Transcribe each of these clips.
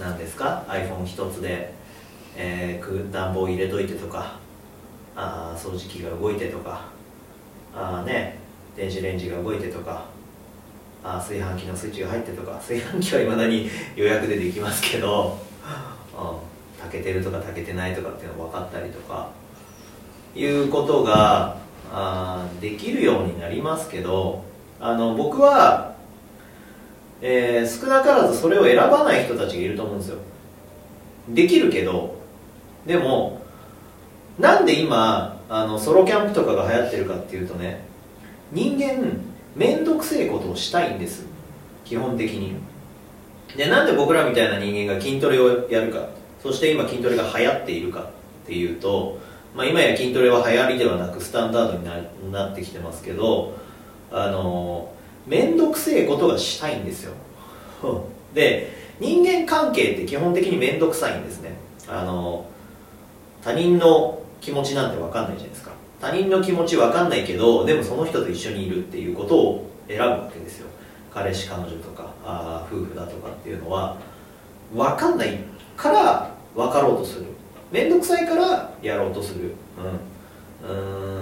何ですか？iPhone 一つで、えー、暖房入れといてとかあ掃除機が動いてとかあね電子レンジが動いてとかあ炊飯器のスイッチが入ってとか炊飯器はいまだに予約でできますけど、うん、炊けてるとか炊けてないとかっていうの分かったりとかいうことがあできるようになりますけどあの僕は、えー、少なからずそれを選ばない人たちがいると思うんですよ。できるけどでもなんで今あのソロキャンプとかが流行ってるかっていうとね人間面倒くせえことをしたいんです。基本的に。でなんで僕らみたいな人間が筋トレをやるか。そして今筋トレが流行っているかっていうと、まあ、今や筋トレは流行りではなくスタンダードにななってきてますけどあの面倒くせえことがしたいんですよ。で人間関係って基本的に面倒くさいんですね。あの他人の気持ちなんて分かんないじゃないですか。他人の気持ち分かんないけどでもその人と一緒にいるっていうことを選ぶわけですよ。彼氏彼女とかあ夫婦だとかっていうのは。分かんないから分かろうとする。面倒くさいからやろうとする。うん。うん。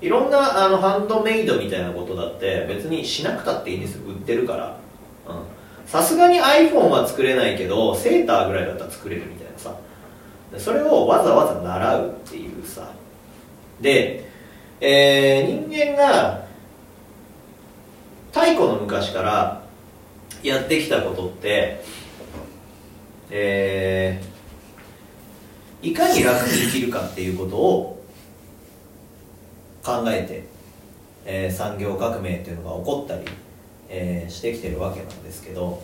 いろんなあのハンドメイドみたいなことだって別にしなくたっていいんですよ。売ってるから。さすがに iPhone は作れないけどセーターぐらいだったら作れるみたいなさ。それをわざわざ習うっていうさ。で、えー、人間が太古の昔からやってきたことってえー、いかに楽に生きるかっていうことを考えて、えー、産業革命っていうのが起こったり、えー、してきてるわけなんですけど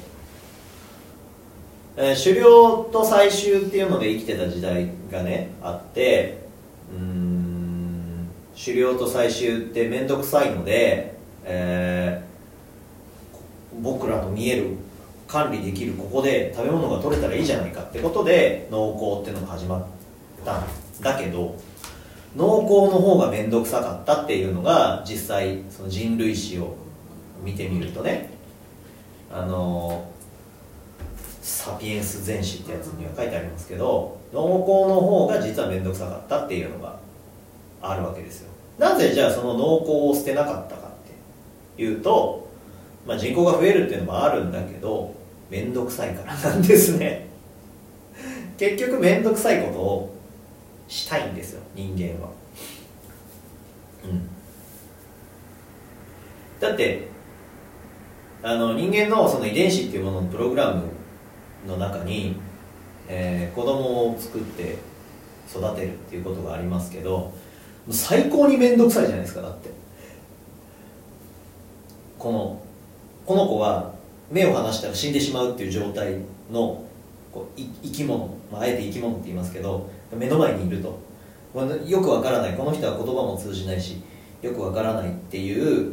えー、狩猟と採集っていうので生きてた時代がねあってうん狩猟と採集って面倒くさいので、えー、僕らの見える管理できるここで食べ物が取れたらいいじゃないかってことで農耕っていうのが始まったんだけど農耕の方が面倒くさかったっていうのが実際その人類史を見てみるとねあのサピエンス全史ってやつには書いてありますけど農耕の方が実は面倒くさかったっていうのがあるわけですよ。なぜじゃあその農耕を捨てなかったかっていうと、まあ、人口が増えるっていうのもあるんだけど面倒くさいからなんですね。結局面倒くさいことをしたいんですよ人間は。うん。だってあの人間のその遺伝子っていうもののプログラムの中に、えー、子供を作って育てるっていうことがありますけど最高に面倒くさいじゃないですかだって。このこの子は目を離したら死んでしまうっていう状態のこう生き物、まあ、あえて生き物って言いますけど目の前にいると。よくわからない。この人は言葉も通じないしよくわからないっていう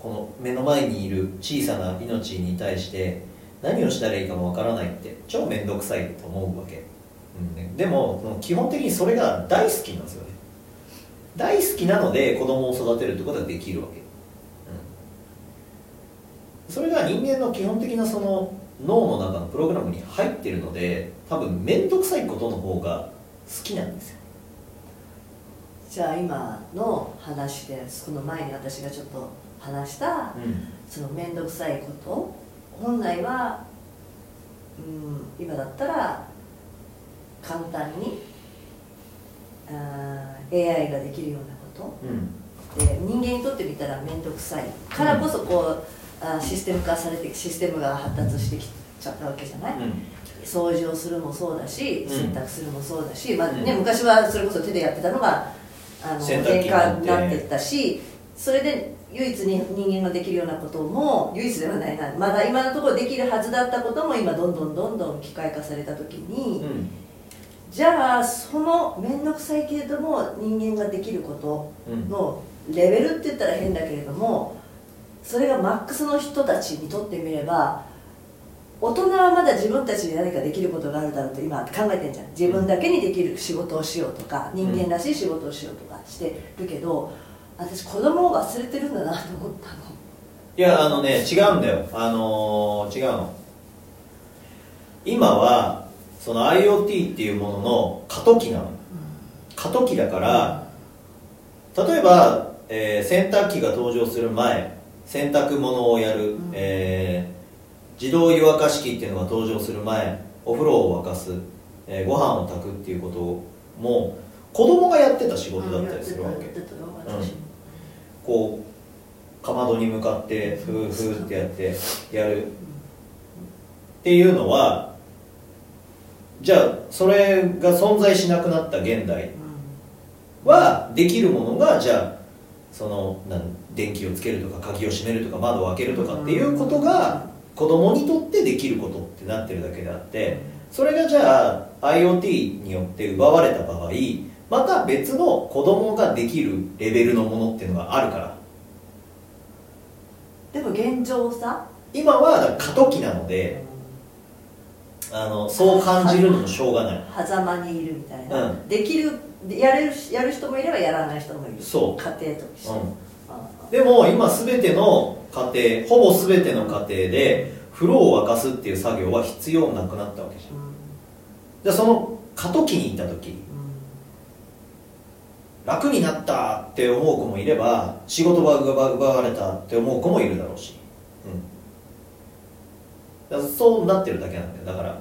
この目の前にいる小さな命に対して何をしたらいいかもわからないって超面倒くさいと思うわけ、うんね、でも基本的にそれが大好きなんですよね。大好きなので子供を育てるってことができるわけ、うん、それが人間の基本的なその脳の中のプログラムに入ってるので多分面倒くさいことの方がきなんですよ。じゃあ今の話でその前に私がちょっと話した、うん、その面倒くさいこと本来は、うん、今だったら簡単にあ AI ができるようなこと、うん、で人間にとってみたら面倒くさい。からこそこう、あシステム化されてシステムが発達してきちゃったわけじゃない、うん、掃除をするもそうだし洗濯するもそうだし、まあね、昔はそれこそ手でやってたのがあのになってったしそれで唯一に人間ができるようなことも唯一ではないなまだ今のところできるはずだったことも今どんどんどんどん機械化された時に、うん、じゃあその面倒くさいけれども人間ができることのレベルって言ったら変だけれどもそれがマックスの人たちにとってみれば大人はまだ自分たちに何かできることがあるだろうと今考えてんじゃん。自分だけにできる仕事をしようとか人間らしい仕事をしようとかしてるけど、私子供を忘れてるんだなと思ったの。いやあのね違うんだよ。あのー、違うの。今はその IoT っていうものの過渡期なの。過渡期だから例えば、えー、洗濯機が登場する前洗濯物をやる、うん、えー、自動湯沸かし器っていうのが登場する前お風呂を沸かす、えー、ご飯を炊くっていうことも子供がやってた仕事だったりするわけ、うん、こうかまどに向かってフーフーってやってやる。っていうのはじゃあそれが存在しなくなった現代はできるものがじゃあそのなん電気をつけるとか鍵を閉めるとか窓を開けるとかっていうことが子供にとってできることってなってるだけであってそれがじゃあ IoT によって奪われた場合また別の子供ができるレベルのものっていうのがあるから。でも現状さ？今は過渡期なのであのそう感じるのもしょうがない。狭間にいるみたいな、うん、できるやれるやる人もいればやらない人もいる。そう。家庭として、うん、でも今全ての家庭ほぼ全ての家庭で風呂を沸かすっていう作業は必要なくなったわけじゃん、うん、でその過渡期に行った時、うん、楽になったって思う子もいれば仕事場が奪われたって思う子もいるだろうし、うん、そうなってるだけなんだよ。だから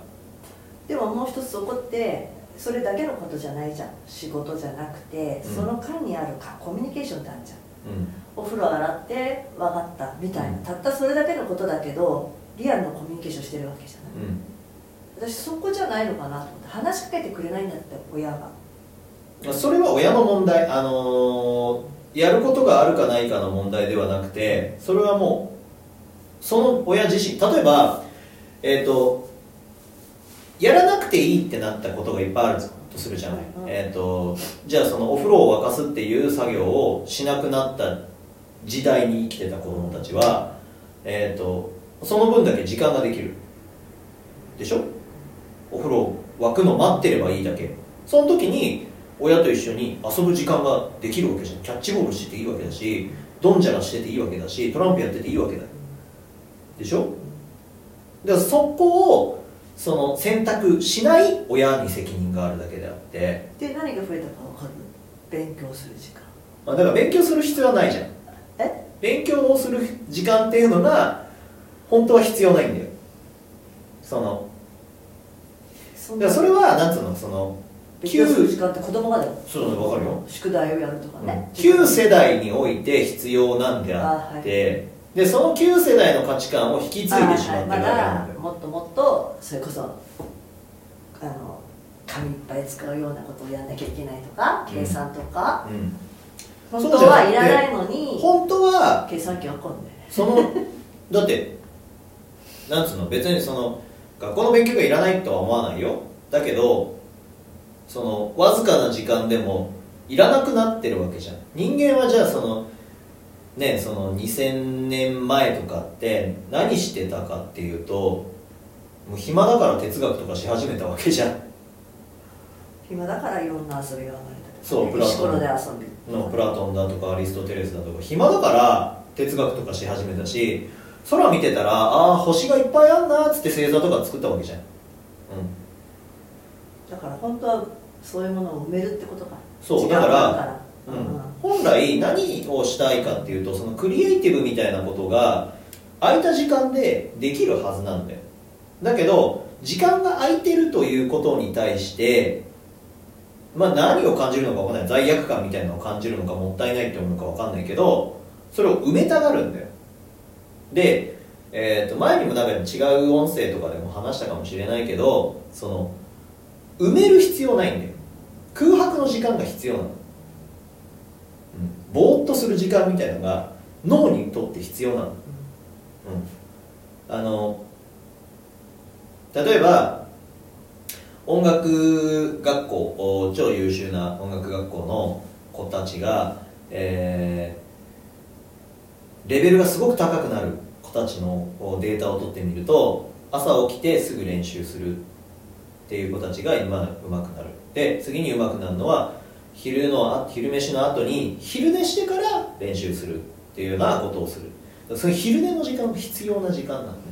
でももう一つそこってそれだけのことじゃないじゃん。仕事じゃなくて、うん、その間にあるかコミュニケーションってあるじゃん、うん、お風呂洗って分かったみたいな、たったそれだけのことだけどリアルのコミュニケーションしてるわけじゃない、私そこじゃないのかなと思って。話しかけてくれないんだって親が。それは親の問題。あのー、やることがあるかないかの問題ではなくてそれはもうその親自身。例えばえっ、ー、とやらなくていいってなったことがいっぱいあるとするじゃない、うん、えーと、じゃあそのお風呂を沸かすっていう作業をしなくなった時代に生きてた子供たちは、えーと、その分だけ時間ができる。でしょ？お風呂沸くの待ってればいいだけ。その時に親と一緒に遊ぶ時間ができるわけじゃん。キャッチボールしてていいわけだしドンジャラしてていいわけだしトランプやってていいわけだ。でしょ？だからそこをその選択しない親に責任があるだけであって。で何が増えたか分かる？勉強する時間。だから勉強する必要はないじゃん。え勉強をする時間っていうのが本当は必要ないんだよ。その。そそれはなんつうの？その勉強する時間って子供がだよ。そう分かるよ。宿題をやるとかね、うん、旧世代において必要なんであって、はい。でその旧世代の価値観を引き継いでしまってるわけなんだよ、もっともっとそれこそあの紙いっぱい使うようなことをやんなきゃいけないとか、計算とか、うん、本当はいらないのに本当は計算機わかんねそのだってなんつうの別にその学校の勉強がいらないとは思わないよ。だけどそのわずかな時間でもいらなくなってるわけじゃん。人間はじゃあそのねその2000年前とかって何してたかっていうともう暇だから哲学とかし始めたわけじゃん。暇だからいろんな遊びが生まれた、ね、そうプラトンのプラトンだとかアリストテレスだとか暇だから哲学とかし始めたし空見てたらああ星がいっぱいあんなっつって星座とか作ったわけじゃん、うん、だから本当はそういうものを埋めるってことか。そうだからうん、本来何をしたいかっていうとそのクリエイティブみたいなことが空いた時間でできるはずなんだよ。だけど時間が空いてるということに対してまあ何を感じるのか分かんない。罪悪感みたいなのを感じるのかもったいないって思うのか分かんないけどそれを埋めたがるんだよ。で、えー、と前にもなんか違う音声とかでも話したかもしれないけどその埋める必要ないんだよ。空白の時間が必要なの。うん。ぼーっとする時間みたいなのが脳にとって必要なの、うん、あの例えば音楽学校超優秀な音楽学校の子たちが、えー、レベルがすごく高くなる子たちのデータを取ってみると朝起きてすぐ練習するっていう子たちが今うまくなる。で次にうまくなるのは昼の昼飯の後に昼寝してから練習するっていうようなことをする。その昼寝の時間も必要な時間なんで、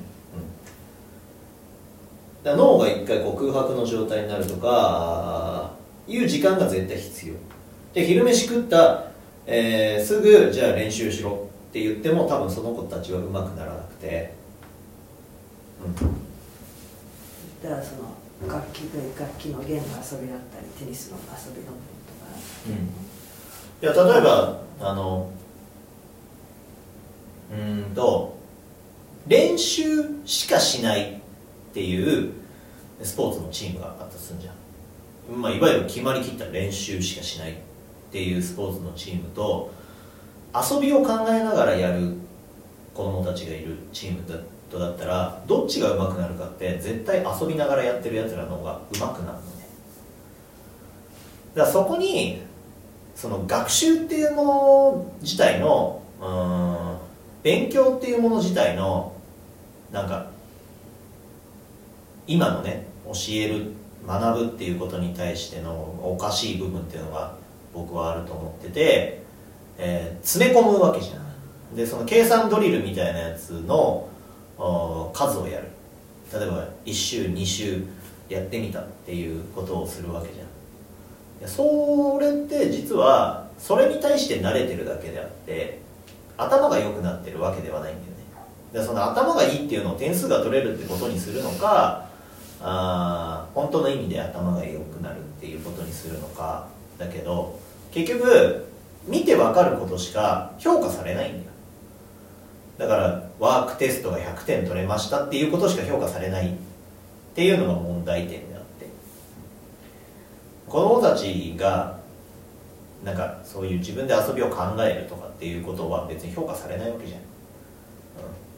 だ脳が一回こう空白の状態になるとかいう時間が絶対必要。で昼飯食った、えー、すぐじゃあ練習しろ。って言っても多分その子たちはうまくならなくて。うん。だからその楽器で楽器の弦の遊びだったりテニスの遊びのとか、うん、いや例えばあのうんと練習しかしないっていうスポーツのチームがあったとすんじゃん、まあ、いわゆる決まりきった練習しかしないっていうスポーツのチームと遊びを考えながらやる子供たちがいるチームだとだったらどっちが上手くなるかって絶対遊びながらやってるやつらの方が上手くなるのね。だそこにその学習っていうもの自体のうん勉強っていうもの自体のなんか今のね教える学ぶっていうことに対してのおかしい部分っていうのが僕はあると思ってて、えー、詰め込むわけじゃん。でその計算ドリルみたいなやつの数をやる。例えば1週2週やってみたっていうことをするわけじゃん。それって実はそれに対して慣れてるだけであって頭が良くなってるわけではないんだよね。でその頭がいいっていうのを点数が取れるってことにするのかあ本当の意味で頭が良くなるっていうことにするのか。だけど結局見て分かることしか評価されないんだよ。だからワークテストが100点取れましたっていうことしか評価されないっていうのが問題点であって。子供たちがなんかそういう自分で遊びを考えるとかっていうことは別に評価されないわけじゃん、うん、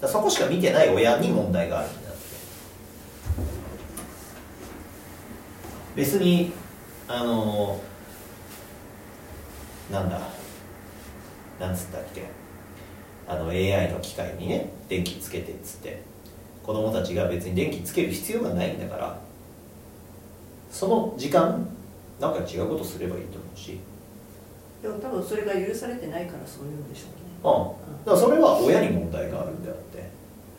だそこしか見てない親に問題があるんだって別にあのなんだなんつったっけあの AI の機械にね電気つけてっつって子供たちが別に電気つける必要がないんだからその時間なんか違うことすればいいと思うし。でも多分それが許されてないからそういうんでしょうね。うん、だからそれは親に問題があるんであって、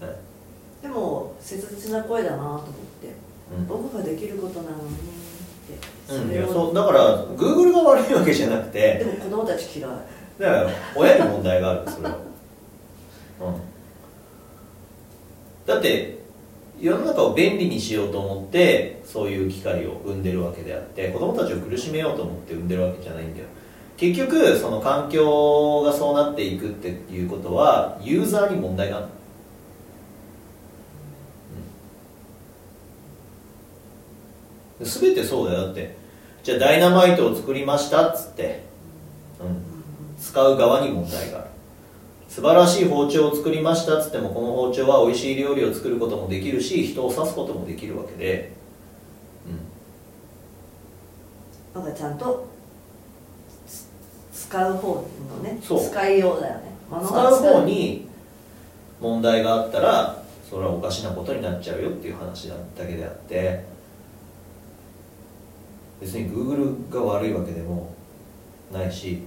うん、でも切実な声だなと思って、うん、僕ができることなのにそれを、うん、そうだからグーグルが悪いわけじゃなくてでも子供たち嫌い。だから親に問題があるそれは。うん、だって世の中を便利にしようと思ってそういう機会を生んでるわけであって子供たちを苦しめようと思って生んでるわけじゃないんだよ。結局その環境がそうなっていくっていうことはユーザーに問題があるうん、全てそうだよだって。じゃあダイナマイトを作りましたっつって、うん、使う側に問題がある。素晴らしい包丁を作りましたっつってもこの包丁は美味しい料理を作ることもできるし人を刺すこともできるわけで。うん。なんかちゃんと使う方のね使いようだよね。使う。方に問題があったらそれはおかしなことになっちゃうよっていう話だけであって別に Google が悪いわけでもないし。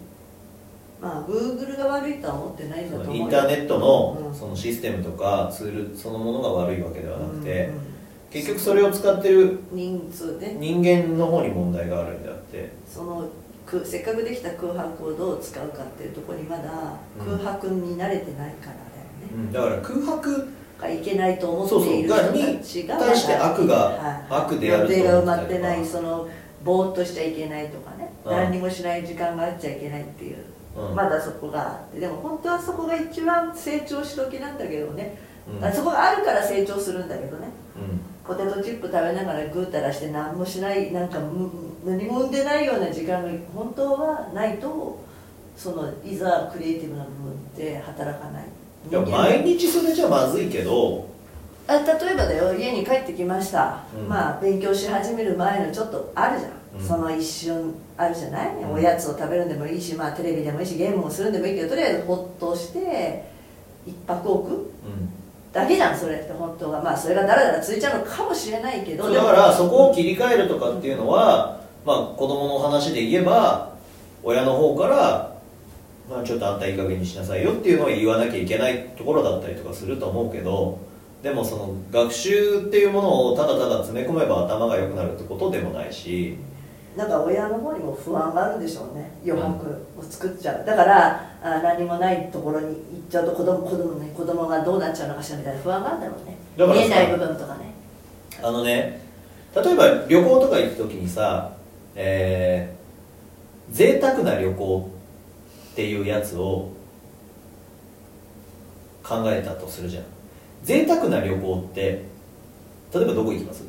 まあ、グーグルが悪いとは思ってないんだと思うインターネットのそのシステムとかツールそのものが悪いわけではなくて、結局それを使ってる人数ね。人間の方に問題があるんであって。そのせっかくできた空白をどう使うかっていうところにまだ空白に慣れてないからだよね、うん、だから空白がいけないと思っている人たちが対して悪が、はい、悪であると予定が埋まってないそのぼーっとしちゃいけないとかね、何にもしない時間があっちゃいけないっていう。まだそこがあって。でも本当はそこが一番成長し時なんだけどね、うん、そこがあるから成長するんだけどね、ポテトチップ食べながらぐうたらして何もしないなんか何も生んでないような時間が本当はないとそのいざクリエイティブな部分って働かない。いや毎日それじゃまずいけどあ例えばだよ家に帰ってきました、うん、まあ勉強し始める前のちょっとあるじゃん。その一瞬あるじゃない、うん、おやつを食べるんでもいいし、まあ、テレビでもいいしゲームをするんでもいいけどとりあえずほっとして一泊置く、うん、だけじゃんそれって本当は。まあそれがだらだらついちゃうのかもしれないけどだからそこを切り替えるとかっていうのは、まあ、子供の話で言えば親の方からまあ、ちょっとあんたいい加減にしなさいよっていうのを言わなきゃいけないところだったりとかすると思うけどでもその学習っていうものをただただ詰め込めば頭が良くなるってことでもないし。なんか親の方にも不安があるんでしょうね。余白を作っちゃう。だからあ何もないところに行っちゃうと子供子供,、ね、子供がどうなっちゃうのかしらみたいな不安があるんだろうね。見えない部分とかねあのね例えば旅行とか行く時にさえー、贅沢な旅行っていうやつを考えたとするじゃん贅沢な旅行って例えばどこ行きます？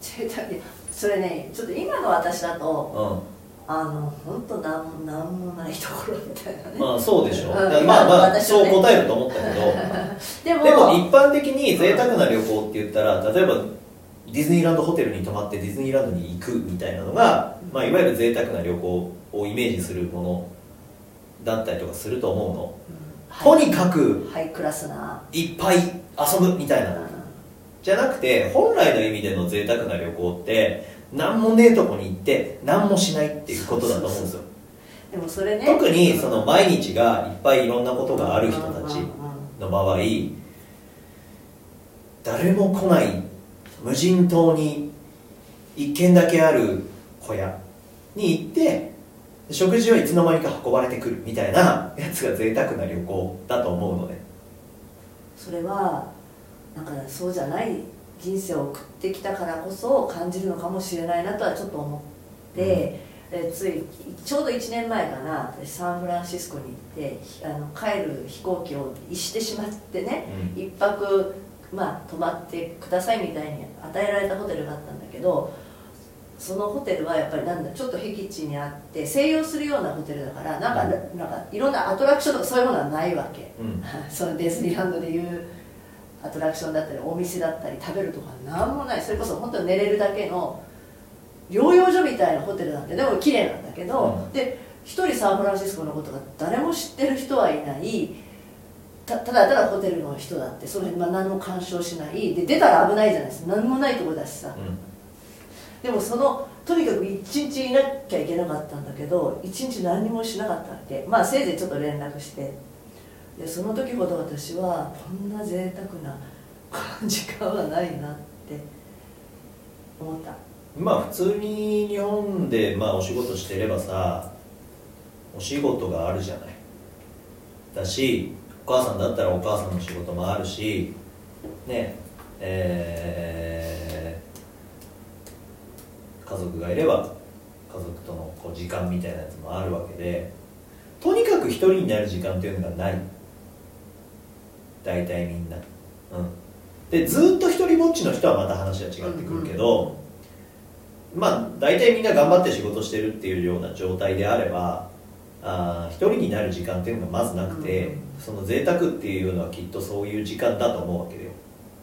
贅沢。それねちょっと今の私だと、うん、あの本当なんなんもないところみたいなね。まあそうでしょ。う、うん、まあまあ、ね、そう答えると思ったけど。でも一般的に贅沢な旅行って言ったら例えばディズニーランドホテルに泊まってディズニーランドに行くみたいなのが、まあ、いわゆる贅沢な旅行をイメージするものだったりとかすると思うの、とにかくハイクラスな。いっぱい遊ぶみたいな、じゃなくて本来の意味での贅沢な旅行って何もねえとこに行って何もしないっていうことだと思うんですよ。でもそれね。特にその毎日がいっぱいいろんなことがある人たちの場合誰も来ない無人島に一軒だけある小屋に行って食事はいつの間にか運ばれてくるみたいなやつが贅沢な旅行だと思うのでそれはなんかそうじゃない人生を送ってきたからこそ感じるのかもしれないなとはちょっと思って、うん、えついちょうど1年前かな私サンフランシスコに行ってあの帰る飛行機を逸してしまってね、うん、1泊まあ泊まってくださいみたいに与えられたホテルがあったんだけどそのホテルはやっぱりなんだちょっと僻地にあって静養するようなホテルだからなんか,、なんかいろんなアトラクションとかそういうものはないわけ、うん、そのディズニーランドでいうアトラクションだったりお店だったり食べるとか何もない。それこそ本当に寝れるだけの療養所みたいなホテルなんででも綺麗なんだけど、うん、で一人サンフランシスコのことが誰も知ってる人はいない。たただただホテルの人だってそれ、まあ、何も干渉しない。で出たら危ないじゃないですか。何もないとこだしさ、うんでもそのとにかく一日いなきゃいけなかったんだけど一日何もしなかったわけ。まあせいぜいちょっと連絡して。でその時ほど私はこんな贅沢な時間はないなって思った。まあ普通に日本でまあお仕事してればさお仕事があるじゃない。だしお母さんだったらお母さんの仕事もあるしねえー、家族がいれば家族とのこう時間みたいなやつもあるわけでとにかく一人になる時間っていうのがない。大体みんな。うん。でずっと一人ぼっちの人はまた話は違ってくるけど、まあ大体みんな頑張って仕事してるっていうような状態であればあ一人になる時間っていうのがまずなくて、うん、その贅沢っていうのはきっとそういう時間だと思うわけだよ、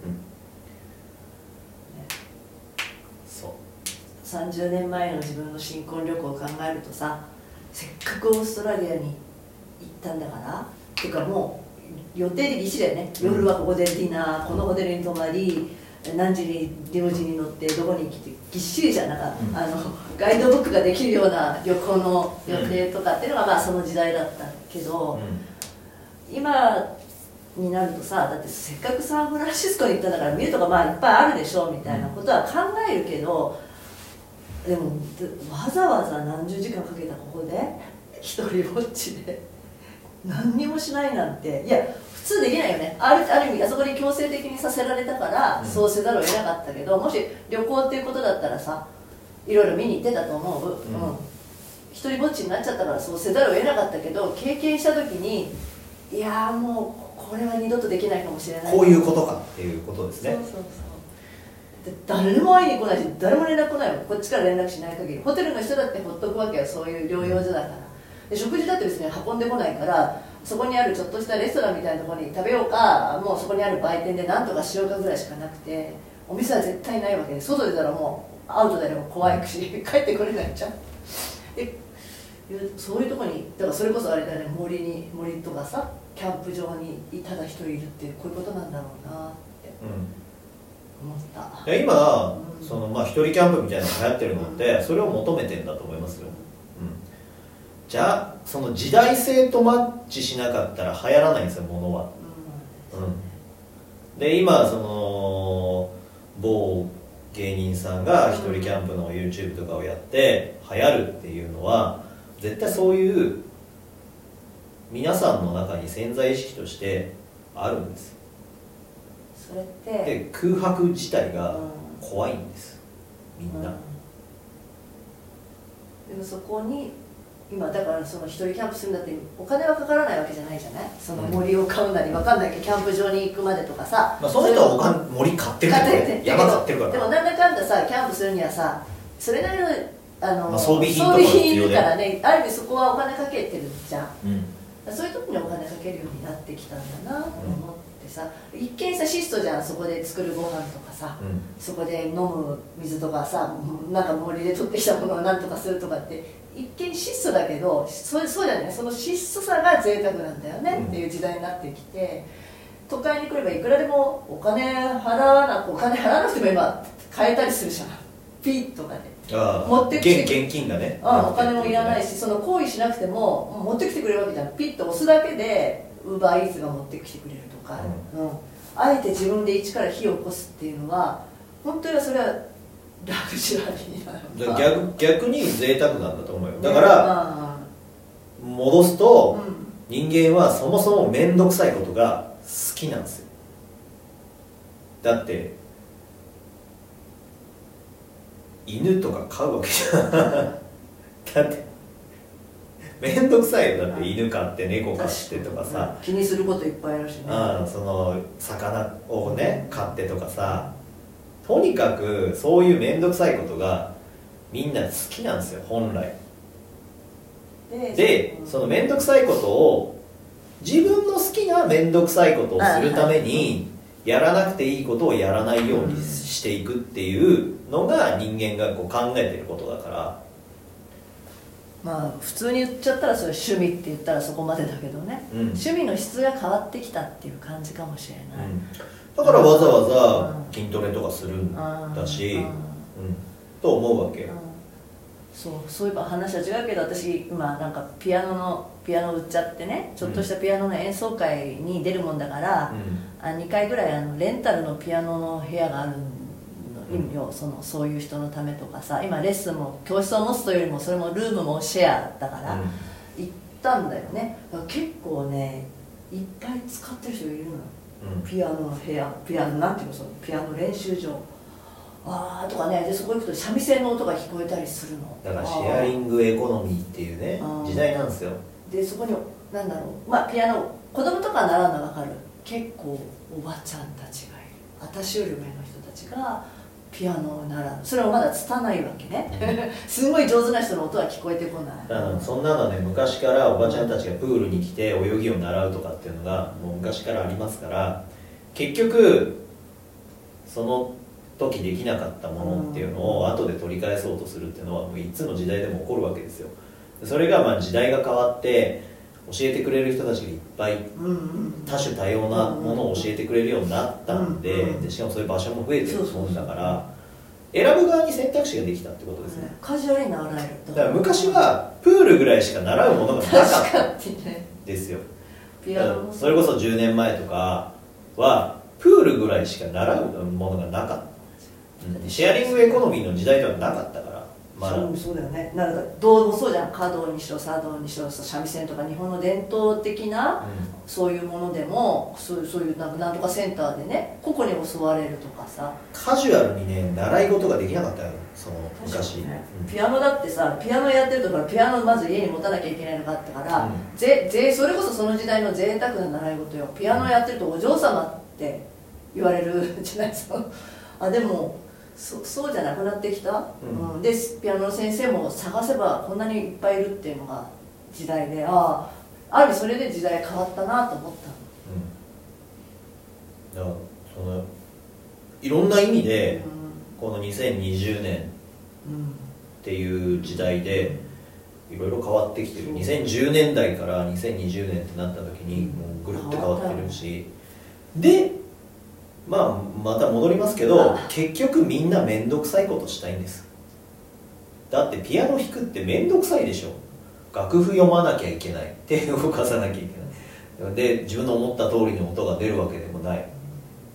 うんね、そう30年前の自分の新婚旅行を考えるとさせっかくオーストラリアに行ったんだからっていうかもう予定でぎっしりだよね。夜はここでディナーこのホテルに泊まり何時にリムジンに乗ってどこに来てぎっしりじゃなか、うん、あのガイドブックができるような旅行の予定とかっていうのがまあその時代だったけど、うん、今になるとさだってせっかくサンフランシスコに行ったんだから見るとかまあいっぱいあるでしょみたいなことは考えるけどでもわざわざ何十時間かけたここで一人ぼっちで何にもしないなんていや普通できないよね。あるある意味あそこに強制的にさせられたから、そうせざるを得なかったけどもし旅行っていうことだったらさいろいろ見に行ってたと思う、うん、うん、一人ぼっちになっちゃったからそうせざるを得なかったけど経験した時にいやもうこれは二度とできないかもしれない。こういうことかっていうことですね。そうそうそう。で誰も会いに来ないし誰も連絡来ないこっちから連絡しない限り。ホテルの人だってほっとくわけよ。そういう療養所だから。で食事だってですね運んでこないからそこにあるちょっとしたレストランみたいなところに食べようかもうそこにある売店で何とかしようかぐらいしかなくてお店は絶対ないわけで外出たらもうアウトでも怖いくし 帰ってこれないじゃん。でそういうとこにだからそれこそあれだね森に森とかさキャンプ場にただ一人いるってこういうことなんだろうなって、うん、いや今、うん、そのまあ一人キャンプみたいなのが流行ってるのって、それを求めてんだと思いますよ。じゃあその時代性とマッチしなかったら流行らないんですよものは、うん、で今その某芸人さんが一人キャンプの YouTube とかをやって流行るっていうのは絶対そういう皆さんの中に潜在意識としてあるんですそれってで空白自体が怖いんです。みんな、うん。でもそこに今だからその一人キャンプするんだってお金はかからないわけじゃないじゃない？その森を買うなり分かんないけどキャンプ場に行くまでとかさ、まあ、その人はおか森買ってる。からね山買ってるから。でもなんだかんださキャンプするにはさそれなりのあの、まあ、装備品いるからねある意味そこはお金かけてるじゃん、うん、そういう時にお金かけるようになってきたんだなと思って。さ、うん、一見さ質素じゃんそこで作るご飯とかさ、うん、そこで飲む水とかさなんか森で取ってきたものを何とかするとかって一見質素だけどそうそうじゃない？その質素さが贅沢なんだよねっていう時代になってきて、都会に来ればいくらでもお金払わなくお金払わなくても今買えたりするじゃん。ピッとかで。持ってきて現金がね。うん、お金もいらないしその行為しなくても持ってきてくれるわけじゃん。ピッと押すだけでウーバーイーツが持ってきてくれる。とか、うん、うん、あえて自分で一から火を起こすっていうのは本当にそれはラグジュアリーなの逆逆に贅沢なんだと思うよ。だから、戻すと、うん、人間はそもそも面倒くさいことが好きなんですよ。だって犬とか飼うわけじゃん。だって面倒くさいよ。だって犬飼って猫飼ってとかさ。気にすることいっぱいあるしね。あその魚をね飼ってとかさ。とにかくそういう面倒くさいことがみんな好きなんですよ本来。でその面倒くさいことを自分の好きな面倒くさいことをするためにやらなくていいことをやらないようにしていくっていうのが人間がこう考えてることだからまあ普通に言っちゃったらそれ趣味って言ったらそこまでだけどね、うん、趣味の質が変わってきたっていう感じかもしれない、うん。だからわざわざ筋トレとかするんだし、うん、と思うわけ。そうそういえば話は違うけど私今なんかピアノのピアノ売っちゃってねちょっとしたピアノの演奏会に出るもんだから、うん、あ2回ぐらいあのレンタルのピアノの部屋があるの意そのそういう人のためとかさ今レッスンも教室を持つというよりもそれもルームもシェアだから、行ったんだよね。結構ねいっぱい使ってる人いるのピアノの部屋ピアノなんていうのそのピアノ練習場。ああとかねでそこ行くと三味線の音が聞こえたりするの。だからシェアリングエコノミーっていうね時代なんですよ。でそこになんだろう。まあピアノ子供とか習うのは分かる。結構おばちゃんたちがいる。私より上の人たちがピアノを習う。それはまだ拙いわけね。すごい上手な人の音は聞こえてこない。うん、そんなのね昔からおばちゃんたちがプールに来て泳ぎを習うとかっていうのがもう昔からありますから結局その時できなかったものっていうのを後で取り返そうとするっていうのはもういつの時代でも起こるわけですよ。それがまあ時代が変わって教えてくれる人たちがいっぱい多種多様なものを教えてくれるようになったんででしかもそういう場所も増えてるもんだから選ぶ側に選択肢ができたってことですね。カジュアルに習えるだから昔はプールぐらいしか習うものがなかった。ですよ。それこそ10年前とかはプールぐらいしか習うものがなかった、シェアリングエコノミーの時代ではなかったからまあ、そうそうだよね。なんかどうもそうじゃん。華道にしろ茶道にしろ三味線とか日本の伝統的な、うん、そういうものでもそういうそういうなんなんとかセンターでね個々に教われるとかさ。カジュアルにね習い事ができなかったよ。その昔、ね。うん、ピアノだってさピアノやってるとからピアノまず家に持たなきゃいけないのがあったから、うん、ぜぜそれこそその時代の贅沢な習い事よ。ピアノやってるとお嬢様って言われるじゃないですか。あでもそそうじゃなくなってきた、うん、でピアノの先生も探せばこんなにいっぱいいるっていうのが時代でああある意味それで時代変わったなと思った。うん、だからそのいろんな意味で、この2020年っていう時代でいろいろ変わってきてる。2010年代から2020年ってなった時にもうぐるっと変わってるし。でまあまた戻りますけど結局みんな面倒くさいことしたいんです。だってピアノ弾くって面倒くさいでしょ。楽譜読まなきゃいけない。手動かさなきゃいけない。で自分の思った通りの音が出るわけでもない。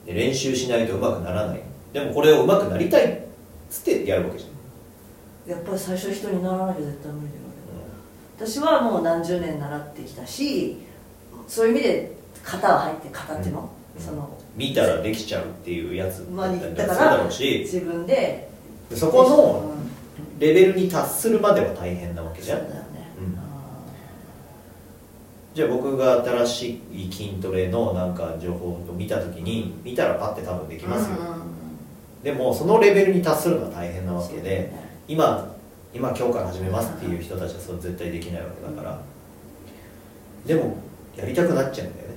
で練習しないとうまくならない。ででもこれを上手くなりたいっつってやるわけじゃん。やっぱり最初人にならなきゃ絶対無理だよ、うん、私はもう何十年習ってきたしそういう意味で型は入って型っていうの、うん、その。見たらできちゃうっていうやつだっただから自分で。そこのレベルに達するまでは大変なわけじゃん、じゃあ僕が新しい筋トレのなんか情報を見た時に見たらパッて多分できますよ、でもそのレベルに達するのは大変なわけで、今今今日から始めますっていう人たちはそれ絶対できないわけだから、でもやりたくなっちゃうんだよね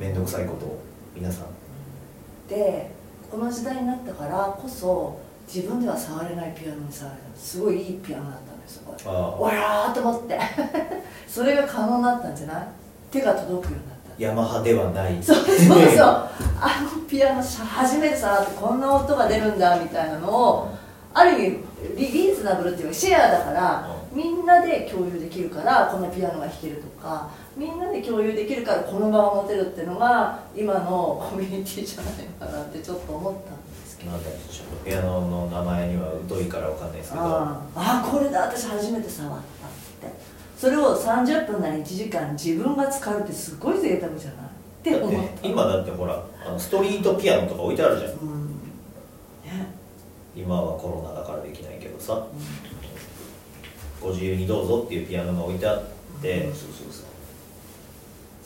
面倒くさいことを皆さん。でこの時代になったからこそ自分では触れないピアノに触れた。すごいいいピアノだったんで。すよわらーと思って。それが可能になったんじゃない？手が届くようになった。ヤマハではない。そうそうそう。あのピアノ初めて触ってこんな音が出るんだみたいなのをある意味リリーズナブルっていうかシェアだから、みんなで共有できるからこのピアノが弾けるとかみんなで共有できるからこの場を持てるっていうのが今のコミュニティじゃないかなってちょっと思ったんですけど。ょっとピアノの名前には疎いからわかんないですけど。ああこれだ私初めて触ったって。それを30分なり1時間自分が使うってすごい贅沢じゃないって思った。今だってほらあのストリートピアノとか置いてあるじゃん、うん。ね、今はコロナだからできないけどさ、うん。ご自由にどうぞっていうピアノが置いてあって、そうそうそう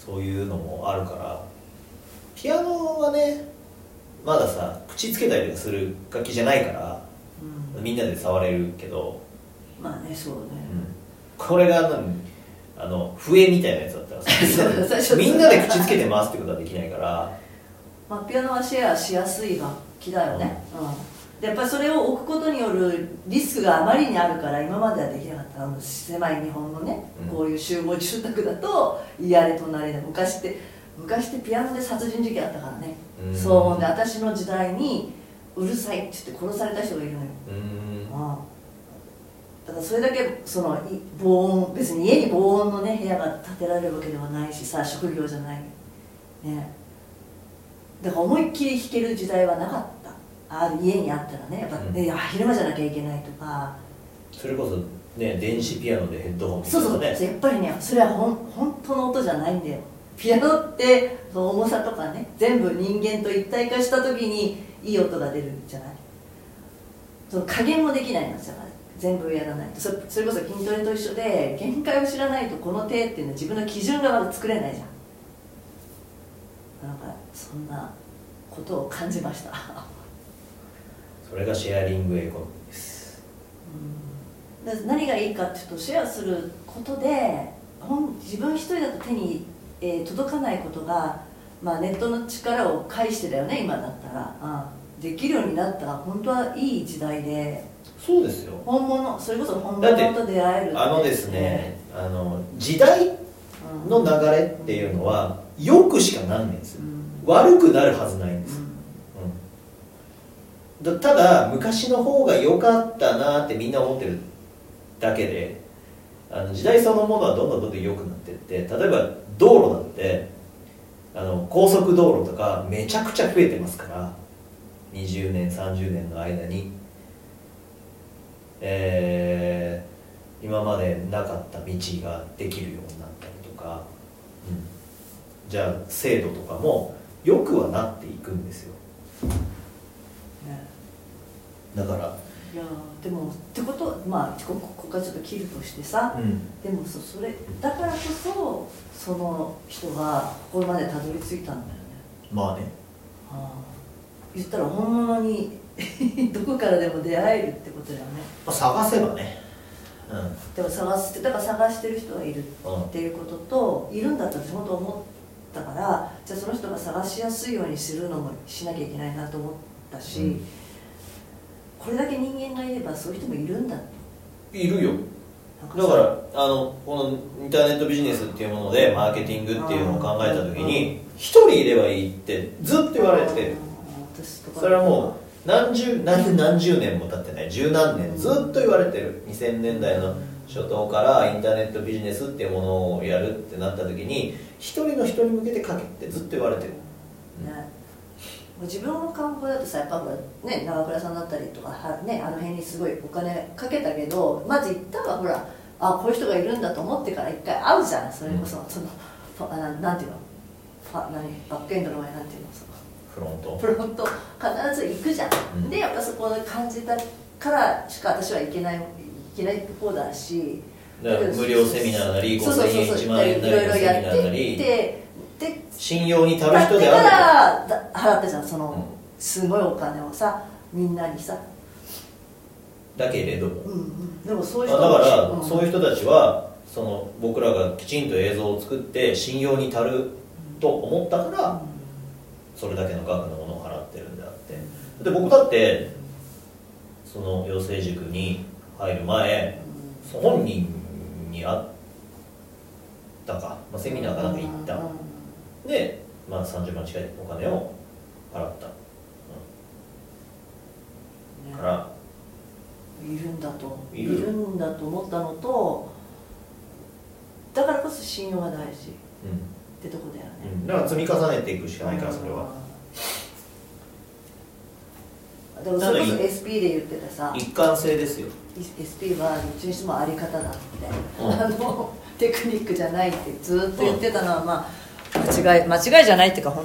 そういうのもあるからピアノはねまださ口つけたりとかする楽器じゃないから、うん、みんなで触れるけどまあねそうね、うん、これがあの笛みたいなやつだったらさ みんなで口つけてますってことはできないから。まあピアノはシェアしやすい楽器だよね、うん、うんやっぱりそれを置くことによるリスクがあまりにあるから今まではできなかったあの狭い日本のね、うん、こういう集合住宅だと嫌で隣で昔って昔ってピアノで殺人事件あったからね、うん、騒音で私の時代にうるさいって言って殺された人がいるのよ、うん、ああだからそれだけその防音別に家に防音のね部屋が建てられるわけではないしさ職業じゃない。ね。だから思いっきり弾ける時代はなかったある家にあったらねやっぱ、ね、うん、昼間じゃなきゃいけないとか。それこそね電子ピアノでヘッドホンそうそう。やっぱりねそれはほん本当の音じゃないんだよ。ピアノって重さとかね全部人間と一体化した時にいい音が出るんじゃない。その加減もできないのじゃない全部やらないと。そそれこそ筋トレと一緒で限界を知らないとこの手っていうのは自分の基準がまだ作れないじゃん。なんかそんなことを感じましたそれがシェアリングエコノミーです、うん、何がいいかっていうとシェアすることで自分一人だと手に、えー、届かないことが、まあ、ネットの力を介してだよね今だったら。あできるようになったら本当はいい時代でそうですよ。本物それこそ本物と出会えるあのですねあの時代の流れっていうのは、よくしかなんないんですよ、うん、悪くなるはずないんです、うんただ昔の方が良かったなってみんな思ってるだけであの時代そのものはどんどんどんどん良くなってって例えば道路だってあの高速道路とかめちゃくちゃ増えてますから20年30年の間に。えー、今までなかった道ができるようになったりとか、うん、じゃあ制度とかも良くはなっていくんですよ。だから。いやでもってことはまあここからちょっと切るとしてさ、うん、でもそそれだからこそその人がここまでたどり着いたんだよね。まあね、はあ、言ったら本物に どこからでも出会えるってことだよね、まあ、探せばね。うん、でも探してだから探してる人がいるっていうことと、うん、いるんだったら本当思ったからじゃあその人が探しやすいようにするのもしなきゃいけないなと思ったし、うん。これだけ人間がいればそういう人もいるんだ。いるよ。だからあのこのインターネットビジネスっていうものでマーケティングっていうのを考えた時に一人いればいいってずっと言われてそれはもう何十何何十年も経ってない。十何年ずっと言われてる。2000年代の初頭からインターネットビジネスっていうものをやるってなった時に一人の人に向けて書けってずっと言われてる、ね、自分の観光だとさやっぱほらね長倉さんだったりとかは、ね、あの辺にすごいお金かけたけどまず行ったらほらあこういう人がいるんだと思ってから一回会うじゃん。それこそ、そのあななんていうの？ファ何？バックエンドの前なんていうの？そのフロント。フロント。必ず行くじゃん、うん、でやっぱそこで感じたからしか私は行けない行けない方だしだから無料セミナーなり5000円1万円なりのセミナーなりで信用に足る人である。から払ったじゃんその、うん、すごいお金をさみんなにさ。だけれども、うんうん、でもそういう人だから、うん、そういう人たちはその僕らがきちんと映像を作って信用に足ると思ったから、それだけの額のものを払ってるんであって。で僕だってその養成塾に入る前、本人に会ったか、まあ、セミナーかなんか行った、で、まあ、30万近いお金を払った、うん、から。いるんだと。いる。んだと思ったのとだからこそ信用が大事、うん、ってとこだよね、うん、だから積み重ねていくしかないからそれは。でもそれこそ SP で言ってたさ。一貫性ですよ。SP はどっちにしてもあり方だって、うん、あのテクニックじゃないってずっと言ってたのはまあ間違い間違いじゃないっていうか本当。